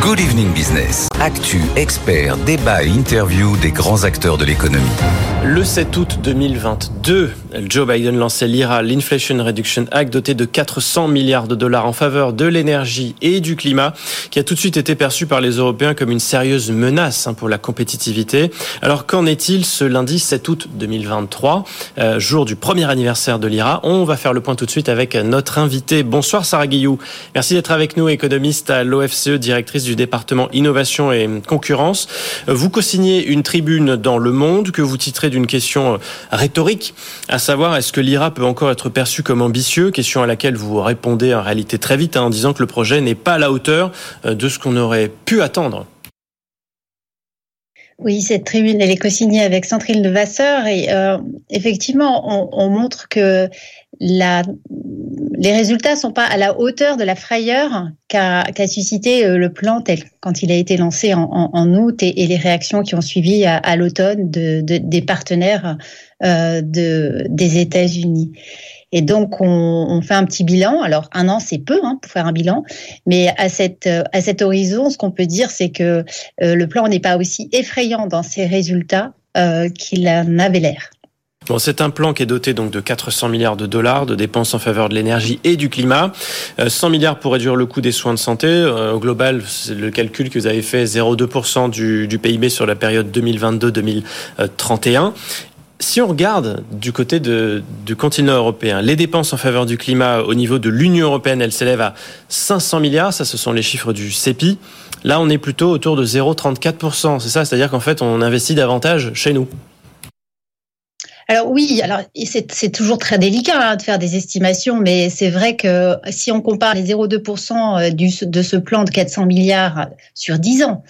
Good Evening Business. Actu, experts, débat et interview des grands acteurs de l'économie. Le 7 août 2022, Joe Biden lançait l'IRA, l'Inflation Reduction Act, doté de 400 milliards de dollars en faveur de l'énergie et du climat, qui a tout de suite été perçu par les Européens comme une sérieuse menace hein, pour la compétitivité. Alors qu'en est-il ce lundi 7 août 2023, euh, jour du premier anniversaire de l'IRA? On va faire le point tout de suite avec notre invité. Bonsoir Sarah Guillou. Merci d'être avec nous, économiste à l'OFCE, directrice du département innovation et concurrence. Vous co-signez une tribune dans Le Monde que vous titrez d'une question rhétorique, à savoir est-ce que l'IRA peut encore être perçu comme ambitieux? Question à laquelle vous répondez en réalité très vite hein, en disant que le projet n'est pas à la hauteur euh, de ce qu'on aurait pu attendre. Oui, cette tribune, elle est co-signée avec Centrine de Vasseur et euh, effectivement, on, montre que la, les résultats sont pas à la hauteur de la frayeur qu'a qu suscité euh, le plan tel quand il a été lancé en, en, en août et, et, les réactions qui ont suivi à, à l'automne de, de, des partenaires euh, de, des États-Unis. Et donc, on, on, fait un petit bilan. Alors, un an, c'est peu hein, pour faire un bilan, mais à, cette, à cet horizon, ce qu'on peut dire, c'est que euh, le plan n'est pas aussi effrayant dans ses résultats euh, qu'il en avait l'air. Bon, c'est un plan qui est doté donc de 400 milliards de dollars de dépenses en faveur de l'énergie et du climat. 100 euh, milliards pour réduire le coût des soins de santé. Euh, au global, c'est le calcul que vous avez fait, 0,2% du, du PIB sur la période 2022-2031 si on regarde du côté du continent européen, les dépenses en faveur du climat au niveau de l'Union européenne, elles s'élèvent à 500 milliards. Ça, ce sont les chiffres du CEPI. Là, on est plutôt autour de 0,34%. C'est ça, c'est-à-dire qu'en fait, on investit davantage chez nous. Alors oui, alors c'est toujours très délicat hein, de faire des estimations, mais c'est vrai que si on compare les 0,2% du, de ce plan de 400 milliards sur 10 ans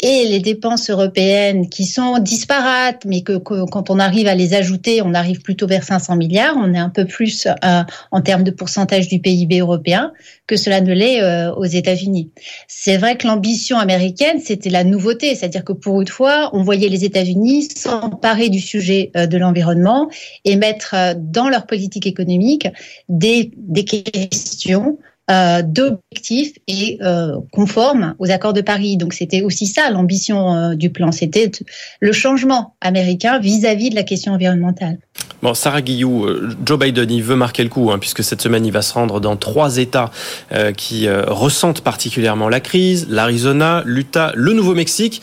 et les dépenses européennes qui sont disparates, mais que, quand on arrive à les ajouter, on arrive plutôt vers 500 milliards. On est un peu plus euh, en termes de pourcentage du PIB européen que cela ne l'est euh, aux États-Unis. C'est vrai que l'ambition américaine, c'était la nouveauté, c'est-à-dire que pour une fois, on voyait les États-Unis s'emparer du sujet euh, de l'environnement et mettre euh, dans leur politique économique des, des questions euh, d'objectifs et euh, conformes aux accords de Paris. Donc c'était aussi ça l'ambition euh, du plan, c'était le changement américain vis-à-vis -vis de la question environnementale. Bon, Sarah Guillou, euh, Joe Biden, il veut marquer le coup, hein, puisque cette semaine, il va se rendre dans trois États euh, qui euh, ressentent particulièrement la crise, l'Arizona, l'Utah, le Nouveau-Mexique.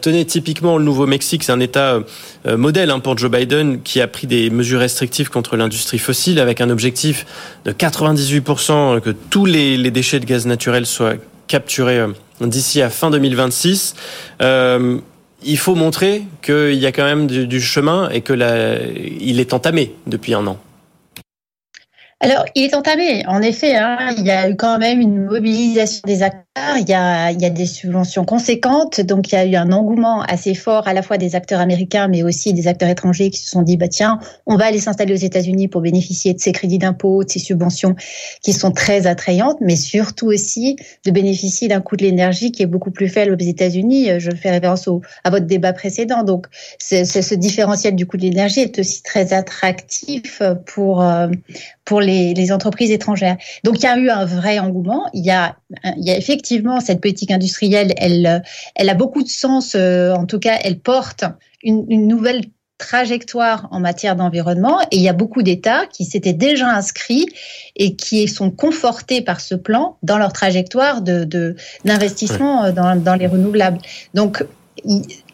Tenez, typiquement, le Nouveau-Mexique, c'est un État modèle hein, pour Joe Biden, qui a pris des mesures restrictives contre l'industrie fossile, avec un objectif de 98% que tous les, déchets de gaz naturel soient capturés d'ici à fin 2026 il faut montrer qu'il y a quand même du, chemin et que la, il est entamé depuis un an. Alors, il est entamé, en effet. Hein, il y a eu quand même une mobilisation des acteurs. Il y, a, des subventions conséquentes. Donc, il y a eu un engouement assez fort à la fois des acteurs américains, mais aussi des acteurs étrangers qui se sont dit, bah, tiens, on va aller s'installer aux États-Unis pour bénéficier de ces crédits d'impôt, de ces subventions qui sont très attrayantes, mais surtout aussi de bénéficier d'un coût de l'énergie qui est beaucoup plus faible aux États-Unis. Je fais référence à votre débat précédent. Donc, ce différentiel du coût de l'énergie est aussi très attractif pour, euh, pour les, les, entreprises étrangères. Donc il y a eu un vrai engouement. Il y a, il y a effectivement cette politique industrielle, elle, elle a beaucoup de sens. Euh, en tout cas, elle porte une, une nouvelle trajectoire en matière d'environnement et il y a beaucoup d'États qui s'étaient déjà inscrits et qui sont confortés par ce plan dans leur trajectoire de d'investissement de, dans, dans les renouvelables. Donc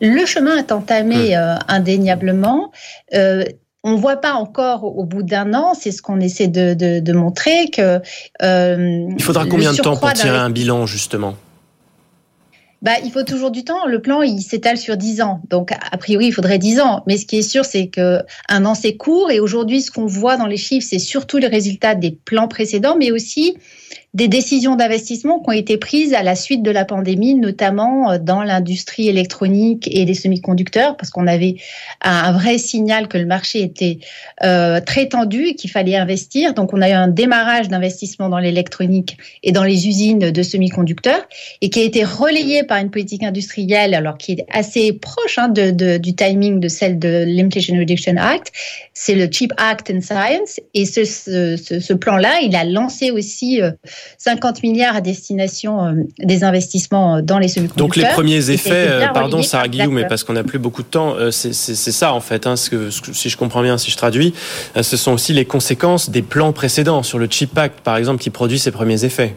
le chemin est entamé euh, indéniablement. Euh, on ne voit pas encore au bout d'un an, c'est ce qu'on essaie de, de, de, montrer que. Euh, Il faudra combien de temps pour tirer un bilan justement? Bah, il faut toujours du temps. Le plan, il s'étale sur 10 ans. Donc, a priori, il faudrait 10 ans. Mais ce qui est sûr, c'est que un an, c'est court. Et aujourd'hui, ce qu'on voit dans les chiffres, c'est surtout les résultats des plans précédents, mais aussi des décisions d'investissement qui ont été prises à la suite de la pandémie, notamment euh, dans l'industrie électronique et des semi-conducteurs, parce qu'on avait un vrai signal que le marché était euh, très tendu et qu'il fallait investir. Donc, on a eu un démarrage d'investissement dans l'électronique et dans les usines de semi-conducteurs et qui a été relayé par une politique industrielle, alors qui est assez proche hein, de, de, du timing de celle de l'Inflation Reduction Act. C'est le Cheap Act in Science. Et ce, ce, ce, ce plan-là, il a lancé aussi euh, 50 milliards à destination des investissements dans les semi-conducteurs. Donc les premiers effets, pardon Sarah Guillaume, mais parce qu'on n'a plus beaucoup de temps, c'est ça en fait, hein, ce que, si je comprends bien, si je traduis, ce sont aussi les conséquences des plans précédents sur le Chip Act, par exemple, qui produit ses premiers effets.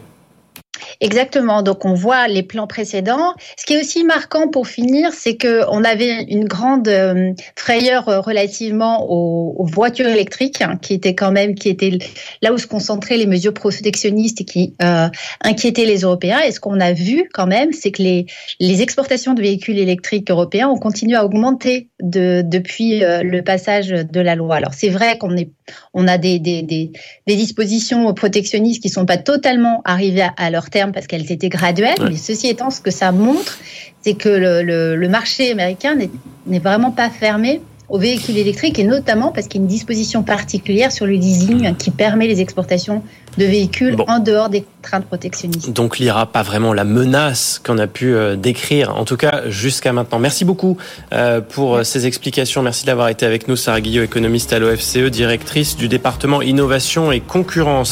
Exactement. Donc on voit les plans précédents. Ce qui est aussi marquant pour finir, c'est que on avait une grande euh, frayeur euh, relativement aux, voitures électriques, hein, qui étaient quand même, qui étaient là où se concentraient les mesures protectionnistes et qui euh, inquiétaient les Européens. Et ce qu'on a vu quand même, c'est que les, les exportations de véhicules électriques européens ont continué à augmenter de, depuis le passage de la loi. Alors c'est vrai qu'on a des, des, dispositions protectionnistes qui sont pas totalement arrivées à leur terme parce qu'elles étaient graduelles. Mais ceci étant, ce que ça montre, c'est que le, le marché américain n'est vraiment pas fermé aux véhicules électriques et notamment parce qu'il y a une disposition particulière sur le leasing qui permet les exportations de véhicules en dehors des contraintes protectionnistes. Donc l'IRA, pas vraiment la menace qu'on a pu euh, décrire, en tout cas jusqu'à maintenant. Merci beaucoup euh, pour euh, ces explications. Merci d'avoir été avec nous, Sarah Guillot, économiste à l'OFCE, directrice du département innovation et concurrence.